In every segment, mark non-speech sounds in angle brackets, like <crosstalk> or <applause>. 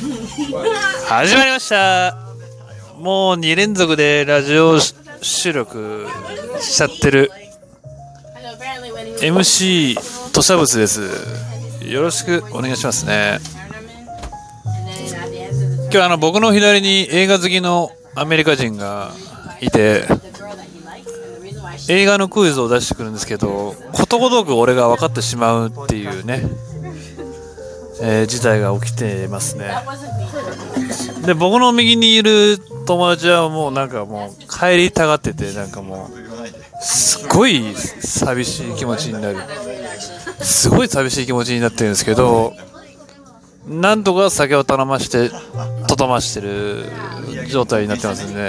<laughs> 始まりました。もう2連続でラジオ収録しちゃってる。MC 土砂物です。よろしくお願いしますね。今日あの僕の左に映画好きのアメリカ人がいて映画のクイズを出してくるんですけどことごとく俺が分かってしまうっていうね、えー事態が起きてますね。で僕の右にいる友達はもうなんかもう帰りたがっててなんかもうすっごい寂しい気持ちになる。すごい寂しい気持ちになってるんですけどなんとか酒を頼ましてとどましてる状態になってますんでい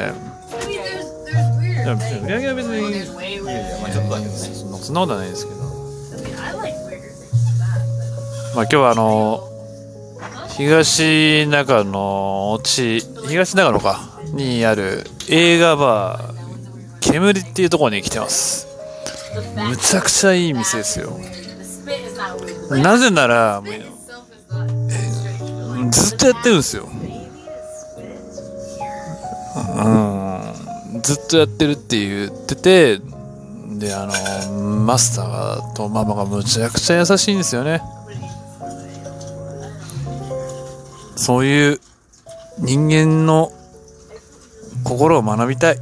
や売り上げは別にそんなことはないですけど。まあ今日はあの東長野地東長野かにある映画バー煙っていうところに来てます。むちゃくちゃいい店ですよ。なぜならもうずっとやってるんですよ。うん。ずっとやってるって言っててであのマスターとママがむちゃくちゃ優しいんですよね。そういう人間の心を学びたい。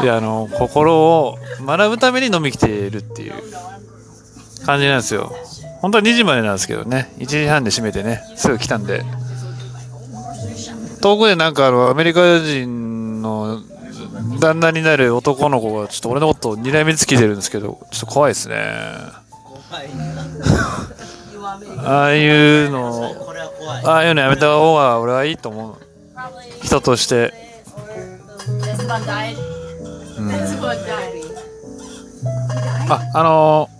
いやあの心を学ぶために飲み来ているっていう感じなんですよ。本当は2時までなんですけどね。1時半で閉めてね。すぐ来たんで。遠くでなんかあのアメリカ人の旦那になる男の子がちょっと俺のことを睨みつけてるんですけどちょっと怖いですね <laughs> ああいうの。ああいうのやめた方が俺はいいと思う。人として。ああのー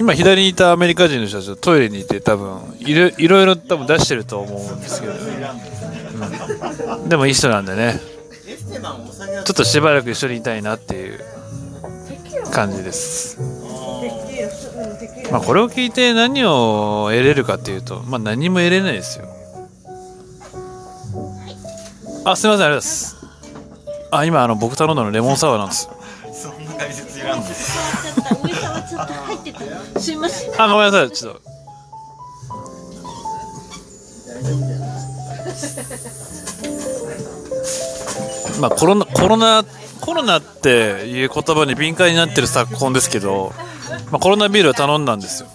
今左にいたアメリカ人の人たちはトイレにいて多分いろいろいろ多分出してると思うんですけど、うん。でもいい人なんでね。ちょっとしばらく一緒にいたいなっていう感じですまあこれを聞いて何を得れるかっていうとまあ何も得れないですよ。あすいませんありがとうございます。あ今あの僕頼んだのレモンサワーなんです。そんな解説いらんの？上からちょっと入っててすいません。あごめんなさいちょっと。まあコロナコロナコロナっていう言葉に敏感になってる昨今ですけど、まあ、コロナビールを頼んだんですよ。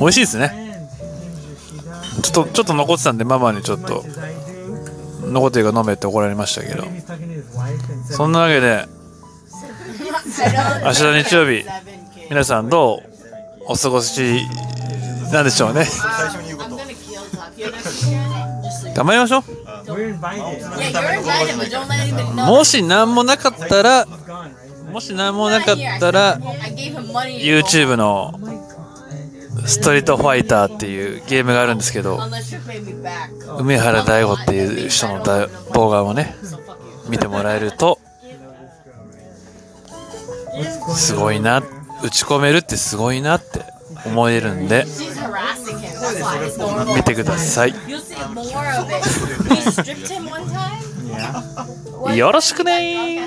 美味しいですね。ちょっとちょっと残ってたんでママにちょっと残ってるから飲めって怒られましたけど。そんなわけで明日日曜日皆さんどうお過ごしなんでしょうね。頑張りましょう.もし何もなかったらもし何もなかったら YouTube のストリートファイターっていうゲームがあるんですけど梅原大吾っていう人の動画をね見てもらえるとすごいな打ち込めるってすごいなって思えるんで見てください。よろしくね